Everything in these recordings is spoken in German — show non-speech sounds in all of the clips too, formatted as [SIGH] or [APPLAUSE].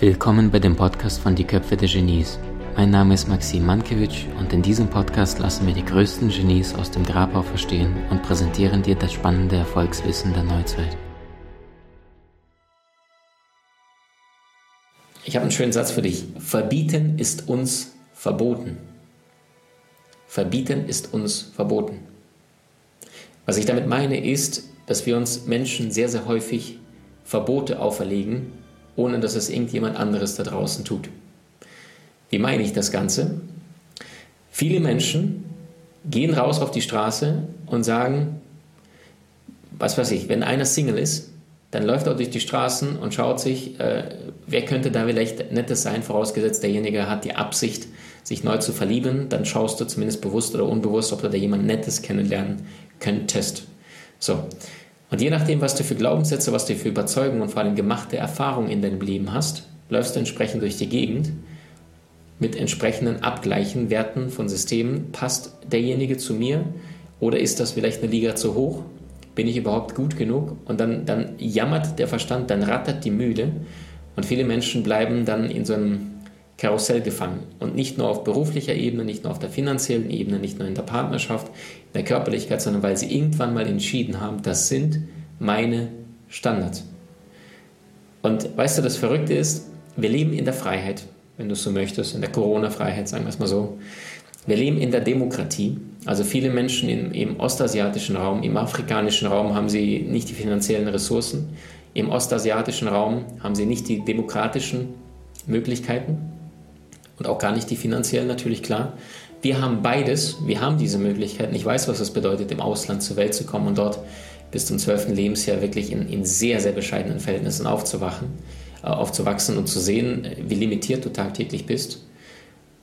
Willkommen bei dem Podcast von Die Köpfe der Genies. Mein Name ist Maxim Mankewitsch und in diesem Podcast lassen wir die größten Genies aus dem Grabau verstehen und präsentieren dir das spannende Erfolgswissen der Neuzeit. Ich habe einen schönen Satz für dich. Verbieten ist uns verboten. Verbieten ist uns verboten. Was ich damit meine ist, dass wir uns Menschen sehr, sehr häufig Verbote auferlegen, ohne dass es irgendjemand anderes da draußen tut. Wie meine ich das Ganze? Viele Menschen gehen raus auf die Straße und sagen, was weiß ich, wenn einer Single ist, dann läuft er durch die Straßen und schaut sich, äh, wer könnte da vielleicht Nettes sein, vorausgesetzt derjenige hat die Absicht, sich neu zu verlieben, dann schaust du zumindest bewusst oder unbewusst, ob du da jemand Nettes kennenlernen könntest. So, und je nachdem, was du für Glaubenssätze, was du für Überzeugungen und vor allem gemachte Erfahrungen in deinem Leben hast, läufst du entsprechend durch die Gegend mit entsprechenden Abgleichen, Werten von Systemen. Passt derjenige zu mir oder ist das vielleicht eine Liga zu hoch? Bin ich überhaupt gut genug? Und dann, dann jammert der Verstand, dann rattert die Mühle und viele Menschen bleiben dann in so einem Karussell gefangen. Und nicht nur auf beruflicher Ebene, nicht nur auf der finanziellen Ebene, nicht nur in der Partnerschaft, in der Körperlichkeit, sondern weil sie irgendwann mal entschieden haben, das sind meine Standards. Und weißt du, das Verrückte ist, wir leben in der Freiheit, wenn du es so möchtest, in der Corona-Freiheit, sagen wir es mal so. Wir leben in der Demokratie. Also viele Menschen im, im ostasiatischen Raum, im afrikanischen Raum haben sie nicht die finanziellen Ressourcen. Im ostasiatischen Raum haben sie nicht die demokratischen Möglichkeiten und auch gar nicht die finanziellen, natürlich klar. Wir haben beides, wir haben diese Möglichkeiten. Ich weiß, was es bedeutet, im Ausland zur Welt zu kommen und dort bis zum zwölften Lebensjahr wirklich in, in, sehr, sehr bescheidenen Verhältnissen aufzuwachen, äh, aufzuwachsen und zu sehen, wie limitiert du tagtäglich bist.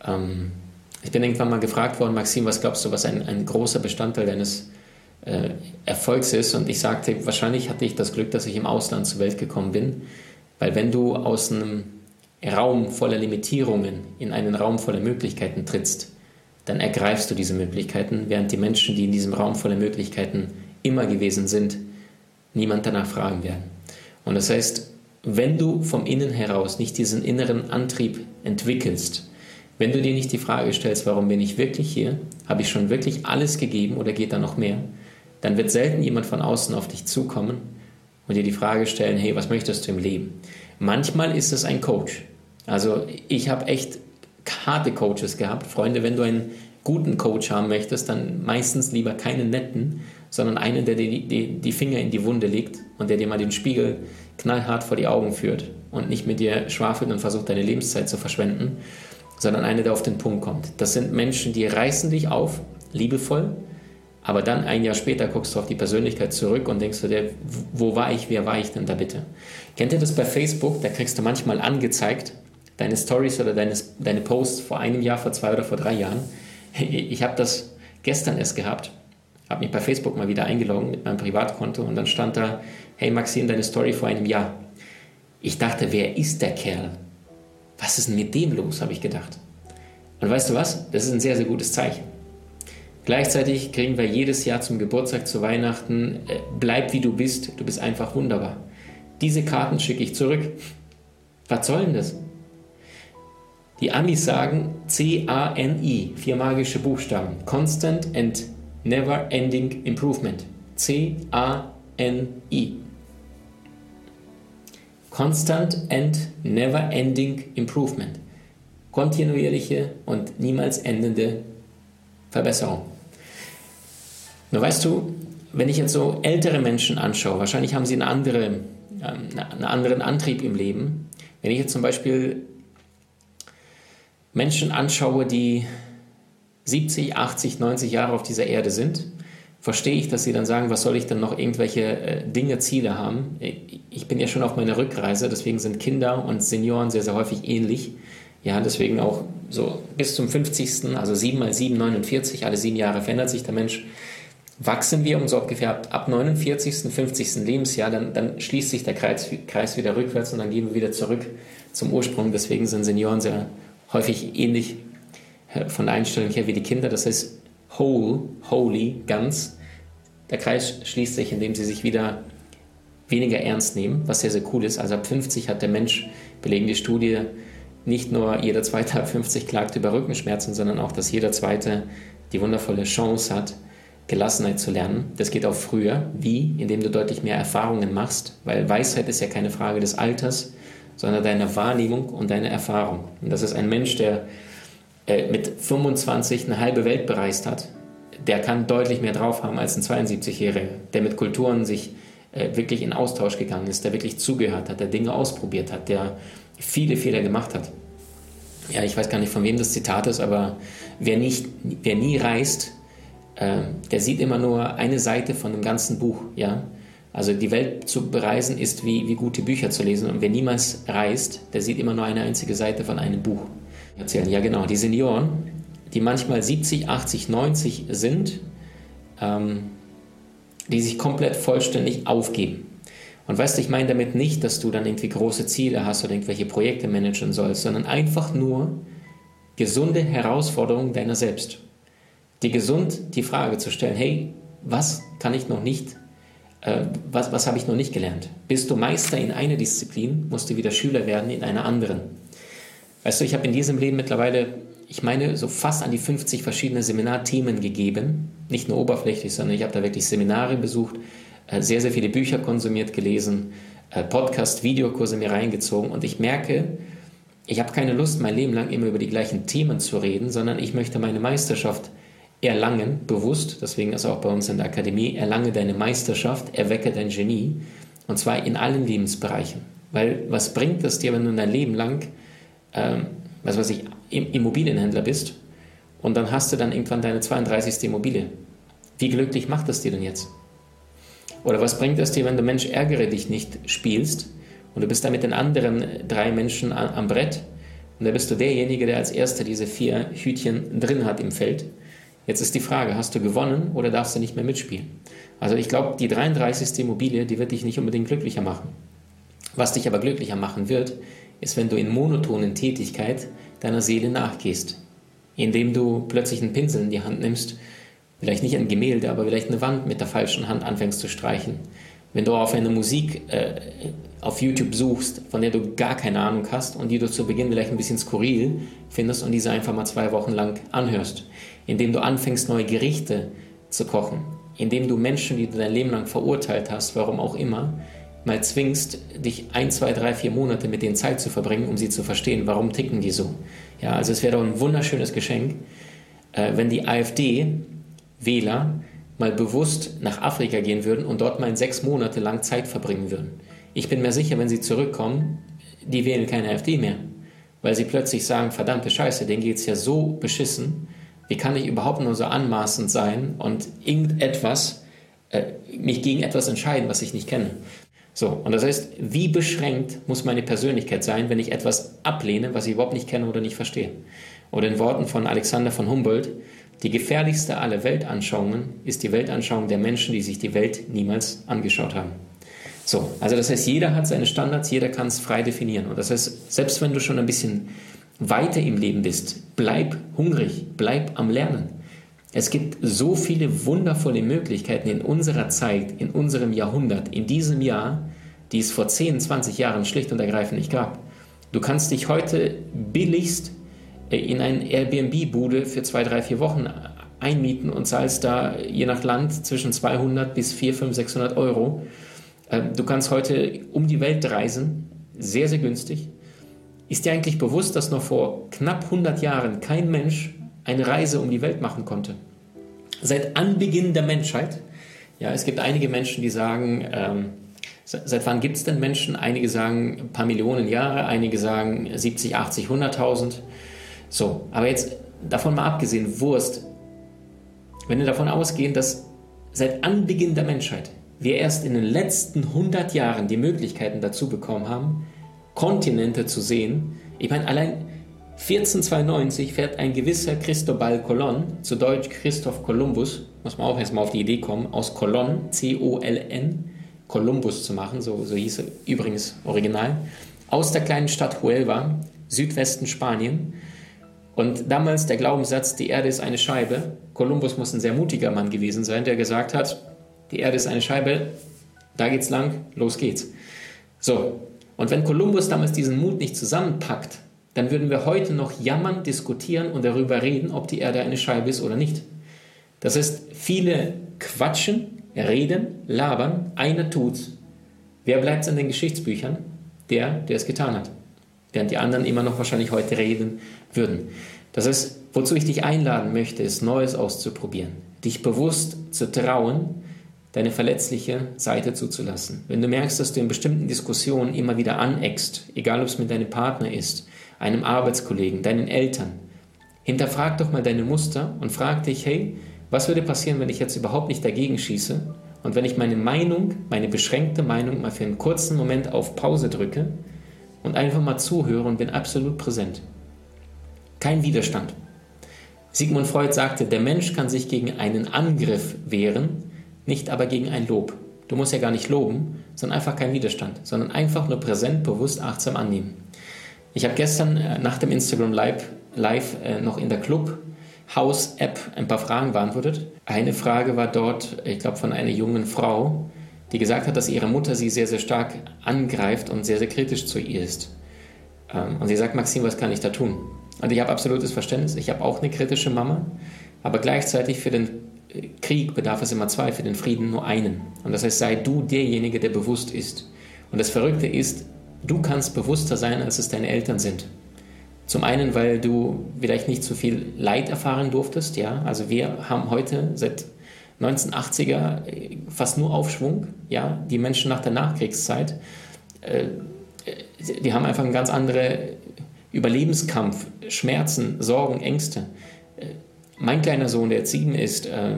Ähm, ich bin irgendwann mal gefragt worden, Maxim, was glaubst du, was ein, ein großer Bestandteil deines äh, Erfolgs ist? Und ich sagte, wahrscheinlich hatte ich das Glück, dass ich im Ausland zur Welt gekommen bin, weil wenn du aus einem Raum voller Limitierungen in einen Raum voller Möglichkeiten trittst, dann ergreifst du diese Möglichkeiten, während die Menschen, die in diesem Raum voller Möglichkeiten immer gewesen sind, niemand danach fragen werden. Und das heißt, wenn du vom Innen heraus nicht diesen inneren Antrieb entwickelst, wenn du dir nicht die Frage stellst, warum bin ich wirklich hier, habe ich schon wirklich alles gegeben oder geht da noch mehr, dann wird selten jemand von außen auf dich zukommen und dir die Frage stellen, hey, was möchtest du im Leben? Manchmal ist es ein Coach. Also ich habe echt harte Coaches gehabt. Freunde, wenn du einen guten Coach haben möchtest, dann meistens lieber keinen netten, sondern einen, der dir die, die, Finger in die Wunde legt und der dir mal den Spiegel knallhart vor die Augen führt und nicht mit dir schwafelt und versucht, deine Lebenszeit zu verschwenden, sondern einer, der auf den Punkt kommt. Das sind Menschen, die reißen dich auf, liebevoll, aber dann ein Jahr später guckst du auf die Persönlichkeit zurück und denkst du dir, wo war ich, wer war ich denn da bitte? Kennt ihr das bei Facebook? Da kriegst du manchmal angezeigt, deine Stories oder deine, deine Posts vor einem Jahr, vor zwei oder vor drei Jahren. Ich habe das gestern erst gehabt, habe mich bei Facebook mal wieder eingeloggt mit meinem Privatkonto und dann stand da, hey Maxine, deine Story vor einem Jahr. Ich dachte, wer ist der Kerl? Was ist denn mit dem los, habe ich gedacht. Und weißt du was? Das ist ein sehr, sehr gutes Zeichen. Gleichzeitig kriegen wir jedes Jahr zum Geburtstag, zu Weihnachten, äh, bleib wie du bist, du bist einfach wunderbar. Diese Karten schicke ich zurück. Was soll denn das? Die Amis sagen C-A-N-I, vier magische Buchstaben. Constant and Never Ending Improvement. C-A-N-I. Constant and Never Ending Improvement. Kontinuierliche und niemals endende Verbesserung. Nur weißt du, wenn ich jetzt so ältere Menschen anschaue, wahrscheinlich haben sie eine andere, ähm, einen anderen Antrieb im Leben. Wenn ich jetzt zum Beispiel Menschen anschaue, die 70, 80, 90 Jahre auf dieser Erde sind, verstehe ich, dass sie dann sagen, was soll ich denn noch irgendwelche äh, Dinge, Ziele haben? Ich bin ja schon auf meiner Rückreise, deswegen sind Kinder und Senioren sehr, sehr häufig ähnlich. Ja, deswegen auch so bis zum 50., also 7 mal 7, 49, alle sieben Jahre verändert sich der Mensch wachsen wir und so ungefähr ab 49., 50. Lebensjahr, dann, dann schließt sich der Kreis, Kreis wieder rückwärts und dann gehen wir wieder zurück zum Ursprung. Deswegen sind Senioren sehr häufig ähnlich äh, von der Einstellung her wie die Kinder. Das heißt, whole, holy, ganz. Der Kreis schließt sich, indem sie sich wieder weniger ernst nehmen, was sehr, sehr cool ist. Also ab 50 hat der Mensch, belegen die Studie, nicht nur jeder zweite ab 50 klagt über Rückenschmerzen, sondern auch, dass jeder zweite die wundervolle Chance hat, Gelassenheit zu lernen. Das geht auch früher. Wie? Indem du deutlich mehr Erfahrungen machst, weil Weisheit ist ja keine Frage des Alters, sondern deiner Wahrnehmung und deiner Erfahrung. Und das ist ein Mensch, der äh, mit 25 eine halbe Welt bereist hat, der kann deutlich mehr drauf haben als ein 72-Jähriger, der mit Kulturen sich äh, wirklich in Austausch gegangen ist, der wirklich zugehört hat, der Dinge ausprobiert hat, der viele Fehler gemacht hat. Ja, ich weiß gar nicht, von wem das Zitat ist, aber wer, nicht, wer nie reist, äh, der sieht immer nur eine Seite von dem ganzen Buch. Ja? Also die Welt zu bereisen ist wie, wie gute Bücher zu lesen und wer niemals reist, der sieht immer nur eine einzige Seite von einem Buch. Erzählen. Ja, genau. Die Senioren, die manchmal 70, 80, 90 sind, ähm, die sich komplett vollständig aufgeben. Und weißt du, ich meine damit nicht, dass du dann irgendwie große Ziele hast oder irgendwelche Projekte managen sollst, sondern einfach nur gesunde Herausforderungen deiner selbst. Die gesund die Frage zu stellen, hey, was kann ich noch nicht, äh, was, was habe ich noch nicht gelernt? Bist du Meister in einer Disziplin, musst du wieder Schüler werden in einer anderen. Weißt du, ich habe in diesem Leben mittlerweile ich meine, so fast an die 50 verschiedene Seminarthemen gegeben. Nicht nur oberflächlich, sondern ich habe da wirklich Seminare besucht, äh, sehr, sehr viele Bücher konsumiert, gelesen, äh, Podcast, Videokurse mir reingezogen und ich merke, ich habe keine Lust, mein Leben lang immer über die gleichen Themen zu reden, sondern ich möchte meine Meisterschaft erlangen, bewusst, deswegen ist auch bei uns in der Akademie, erlange deine Meisterschaft, erwecke dein Genie und zwar in allen Lebensbereichen. Weil was bringt es dir, wenn du dein Leben lang ähm, was weiß ich, Immobilienhändler bist und dann hast du dann irgendwann deine 32. Immobilie. Wie glücklich macht das dir denn jetzt? Oder was bringt es dir, wenn du Mensch ärgere dich nicht spielst und du bist da mit den anderen drei Menschen am Brett und da bist du derjenige, der als erster diese vier Hütchen drin hat im Feld. Jetzt ist die Frage, hast du gewonnen oder darfst du nicht mehr mitspielen? Also ich glaube, die 33. Immobilie, die wird dich nicht unbedingt glücklicher machen. Was dich aber glücklicher machen wird, ist, wenn du in monotonen Tätigkeit deiner Seele nachgehst, indem du plötzlich einen Pinsel in die Hand nimmst, vielleicht nicht ein Gemälde, aber vielleicht eine Wand mit der falschen Hand anfängst zu streichen. Wenn du auf eine Musik äh, auf YouTube suchst, von der du gar keine Ahnung hast und die du zu Beginn vielleicht ein bisschen skurril findest und diese einfach mal zwei Wochen lang anhörst. Indem du anfängst, neue Gerichte zu kochen. Indem du Menschen, die du dein Leben lang verurteilt hast, warum auch immer, mal zwingst, dich ein, zwei, drei, vier Monate mit denen Zeit zu verbringen, um sie zu verstehen, warum ticken die so. Ja, also es wäre doch ein wunderschönes Geschenk, äh, wenn die AfD-Wähler mal bewusst nach Afrika gehen würden und dort mal sechs Monate lang Zeit verbringen würden. Ich bin mir sicher, wenn sie zurückkommen, die wählen keine AfD mehr, weil sie plötzlich sagen, verdammte Scheiße, denen geht es ja so beschissen, wie kann ich überhaupt nur so anmaßend sein und irgendetwas, äh, mich gegen etwas entscheiden, was ich nicht kenne. So, und das heißt, wie beschränkt muss meine Persönlichkeit sein, wenn ich etwas ablehne, was ich überhaupt nicht kenne oder nicht verstehe? Oder in Worten von Alexander von Humboldt, die gefährlichste aller Weltanschauungen ist die Weltanschauung der Menschen, die sich die Welt niemals angeschaut haben. So, also das heißt, jeder hat seine Standards, jeder kann es frei definieren. Und das heißt, selbst wenn du schon ein bisschen weiter im Leben bist, bleib hungrig, bleib am Lernen. Es gibt so viele wundervolle Möglichkeiten in unserer Zeit, in unserem Jahrhundert, in diesem Jahr, die es vor 10, 20 Jahren schlicht und ergreifend nicht gab. Du kannst dich heute billigst äh, in eine Airbnb-Bude für zwei, drei, vier Wochen einmieten und zahlst da je nach Land zwischen 200 bis 400, 500, 600 Euro. Ähm, du kannst heute um die Welt reisen, sehr, sehr günstig. Ist dir eigentlich bewusst, dass noch vor knapp 100 Jahren kein Mensch eine Reise um die Welt machen konnte. Seit Anbeginn der Menschheit. Ja, es gibt einige Menschen, die sagen, ähm, seit wann gibt es denn Menschen? Einige sagen ein paar Millionen Jahre, einige sagen 70, 80, 100.000. So, aber jetzt davon mal abgesehen, Wurst, wenn wir davon ausgehen, dass seit Anbeginn der Menschheit wir erst in den letzten 100 Jahren die Möglichkeiten dazu bekommen haben, Kontinente zu sehen. Ich meine, allein 1492 fährt ein gewisser Cristobal Colon, zu Deutsch Christoph Kolumbus, muss man auch erstmal auf die Idee kommen, aus Colon, C-O-L-N, Kolumbus zu machen, so, so hieß er übrigens original, aus der kleinen Stadt Huelva, Südwesten Spanien. Und damals der Glaubenssatz, die Erde ist eine Scheibe. Kolumbus muss ein sehr mutiger Mann gewesen sein, der gesagt hat, die Erde ist eine Scheibe, Da geht's lang, los geht's. So, und wenn Kolumbus damals diesen Mut nicht zusammenpackt, dann würden wir heute noch jammern, diskutieren und darüber reden, ob die Erde eine Scheibe ist oder nicht. Das heißt, viele quatschen, reden, labern, einer tut's. Wer bleibt in den Geschichtsbüchern? Der, der es getan hat. Während die anderen immer noch wahrscheinlich heute reden würden. Das heißt, wozu ich dich einladen möchte, ist Neues auszuprobieren. Dich bewusst zu trauen, deine verletzliche Seite zuzulassen. Wenn du merkst, dass du in bestimmten Diskussionen immer wieder aneckst, egal ob es mit deinem Partner ist, einem Arbeitskollegen, deinen Eltern, hinterfrag doch mal deine Muster und frag dich, hey, was würde passieren, wenn ich jetzt überhaupt nicht dagegen schieße und wenn ich meine Meinung, meine beschränkte Meinung mal für einen kurzen Moment auf Pause drücke und einfach mal zuhöre und bin absolut präsent. Kein Widerstand. Sigmund Freud sagte, der Mensch kann sich gegen einen Angriff wehren, nicht aber gegen ein Lob. Du musst ja gar nicht loben, sondern einfach kein Widerstand, sondern einfach nur präsent, bewusst, achtsam annehmen. Ich habe gestern äh, nach dem Instagram Live, Live äh, noch in der Club House-App ein paar Fragen beantwortet. Eine Frage war dort, ich glaube, von einer jungen Frau, die gesagt hat, dass ihre Mutter sie sehr, sehr stark angreift und sehr, sehr kritisch zu ihr ist. Ähm, und sie sagt, Maxim, was kann ich da tun? Und ich habe absolutes Verständnis. Ich habe auch eine kritische Mama, aber gleichzeitig für den Krieg bedarf es immer zwei, für den Frieden nur einen. Und das heißt, sei du derjenige, der bewusst ist. Und das Verrückte ist, du kannst bewusster sein, als es deine Eltern sind. Zum einen, weil du vielleicht nicht so viel Leid erfahren durftest, ja. Also wir haben heute seit 1980er äh, fast nur Aufschwung, ja. Die Menschen nach der Nachkriegszeit, äh, die haben einfach einen ganz anderen Überlebenskampf, Schmerzen, Sorgen, Ängste. Äh, mein kleiner Sohn, der jetzt sieben ist, äh,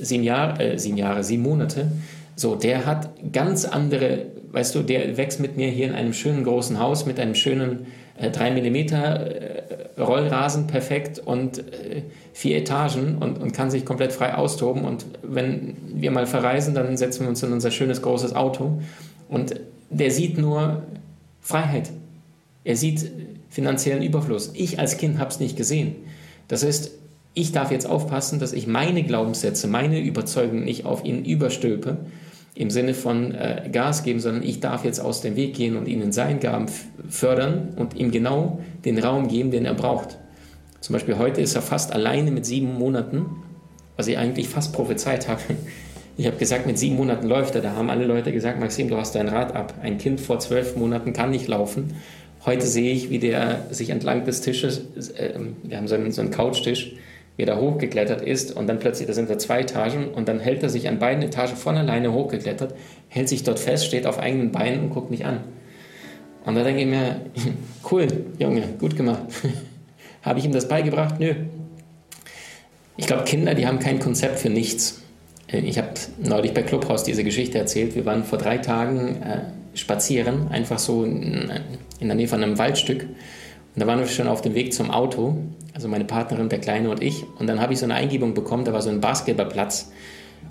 sieben, Jahr, äh, sieben Jahre, sieben Monate, so, der hat ganz andere, weißt du, der wächst mit mir hier in einem schönen großen Haus mit einem schönen 3 äh, mm äh, Rollrasen perfekt und äh, vier Etagen und, und kann sich komplett frei austoben. Und wenn wir mal verreisen, dann setzen wir uns in unser schönes großes Auto und der sieht nur Freiheit. Er sieht finanziellen Überfluss. Ich als Kind habe es nicht gesehen. Das heißt, ich darf jetzt aufpassen, dass ich meine Glaubenssätze, meine Überzeugungen nicht auf ihn überstülpe, im Sinne von äh, Gas geben, sondern ich darf jetzt aus dem Weg gehen und ihn in seinen Gaben fördern und ihm genau den Raum geben, den er braucht. Zum Beispiel heute ist er fast alleine mit sieben Monaten, was ich eigentlich fast prophezeit habe. [LAUGHS] Ich habe gesagt, mit sieben Monaten läuft er. Da haben alle Leute gesagt, Maxim, du hast dein Rad ab. Ein Kind vor zwölf Monaten kann nicht laufen. Heute sehe ich, wie der sich entlang des Tisches, äh, wir haben so einen, so einen Couchtisch, wie er da hochgeklettert ist und dann plötzlich, da sind da zwei Etagen und dann hält er sich an beiden Etagen von alleine hochgeklettert, hält sich dort fest, steht auf eigenen Beinen und guckt mich an. Und da denke ich mir, [LAUGHS] cool, Junge, gut gemacht. [LAUGHS] habe ich ihm das beigebracht? Nö. Ich glaube, Kinder, die haben kein Konzept für nichts. Äh, ich habe neulich bei Clubhouse diese Geschichte erzählt. Wir waren vor drei Tagen äh, spazieren, einfach so in, in der Nähe von einem Waldstück. Und da waren wir schon auf dem Weg zum Auto, also meine Partnerin, der Kleine und ich. Und dann habe ich so eine Eingebung bekommen, da war so ein Basketballplatz.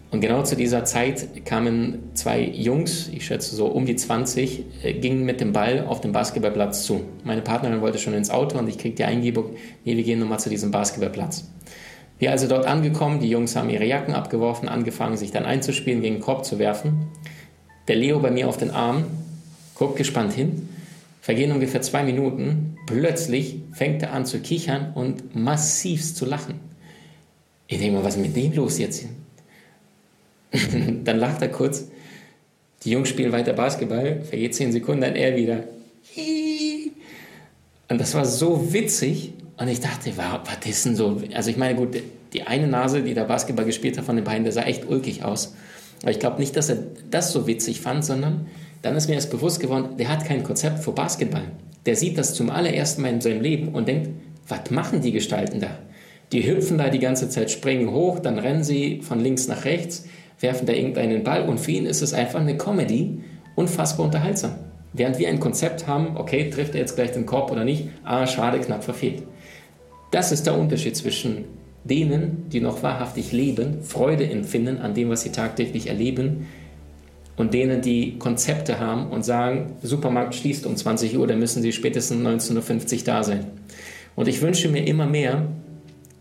Und genau zu dieser Zeit kamen zwei Jungs, ich schätze so um die 20, äh, gingen mit dem Ball auf den Basketballplatz zu. Meine Partnerin wollte schon ins Auto und ich kriegte die Eingebung, nee, wir gehen nochmal zu diesem Basketballplatz. Wir also dort angekommen, die Jungs haben ihre Jacken abgeworfen, angefangen sich dann einzuspielen, gegen den Korb zu werfen. Der Leo bei mir auf den Arm, guckt gespannt hin Vergehen ungefähr zwei Minuten. Plötzlich fängt er an zu kichern und massivst zu lachen. Ich denke mal, was ist mit dem los jetzt? [LAUGHS] dann lacht er kurz. Die Jungs spielen weiter Basketball. Vergeht zehn Sekunden, dann er wieder. [LAUGHS] Und das war so witzig. Und ich dachte, was ist denn so? Also ich meine, gut, die eine Nase, die da Basketball gespielt hat von den beiden, der sah echt ulkig aus. Aber ich glaube nicht, dass er das so witzig fand, sondern dann ist mir erst bewusst geworden, der hat kein Konzept für Basketball. Der sieht das zum allerersten Mal in seinem Leben und denkt, was machen die Gestalten da? Die hüpfen da die ganze Zeit, springen hoch, dann rennen sie von links nach rechts, werfen da irgendeinen Ball und für ihn ist es einfach eine Comedy, unfassbar unterhaltsam. Während wir ein Konzept haben, okay, trifft er jetzt gleich den Korb oder nicht, ah, schade, knapp verfehlt. Das ist der Unterschied zwischen denen, die noch wahrhaftig leben, Freude empfinden an dem, was sie tagtäglich erleben, und denen, die Konzepte haben und sagen, Supermarkt schließt um 20 Uhr, dann müssen sie spätestens 19.50 Uhr da sein. Und ich wünsche mir immer mehr,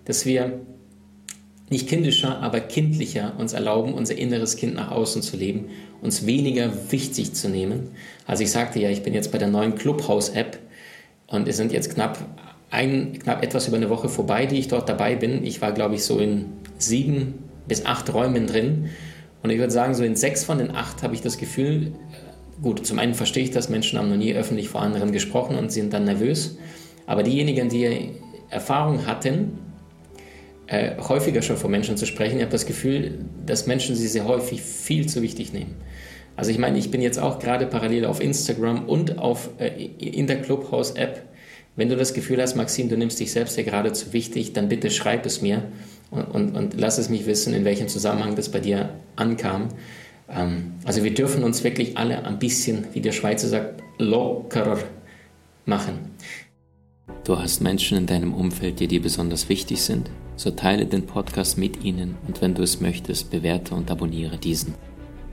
dass wir nicht kindischer, aber kindlicher uns erlauben, unser inneres Kind nach außen zu leben, uns weniger wichtig zu nehmen. Also ich sagte ja, ich bin jetzt bei der neuen Clubhouse-App und es sind jetzt knapp ein, knapp etwas über eine Woche vorbei, die ich dort dabei bin. Ich war, glaube ich, so in sieben bis acht Räumen drin. Und ich würde sagen, so in sechs von den acht habe ich das Gefühl, äh, gut, zum einen verstehe ich das, Menschen haben noch nie öffentlich vor anderen gesprochen und sind dann nervös. Aber diejenigen, die Erfahrung hatten, äh, häufiger schon vor Menschen zu sprechen. Ich habe das Gefühl, dass Menschen sie sehr häufig viel zu wichtig nehmen. Also ich meine, ich bin jetzt auch gerade parallel auf Instagram und auf, äh, in der Clubhouse-App. Wenn du das Gefühl hast, Maxim, du nimmst dich selbst ja gerade zu wichtig, dann bitte schreib es mir und, und, und lass es mich wissen, in welchem Zusammenhang das bei dir ankam. Ähm, also wir dürfen uns wirklich alle ein bisschen, wie der Schweizer sagt, lockerer machen. Du hast Menschen in deinem Umfeld, die dir besonders wichtig sind? so teile den Podcast mit ihnen und wenn du es möchtest, bewerte und abonniere diesen.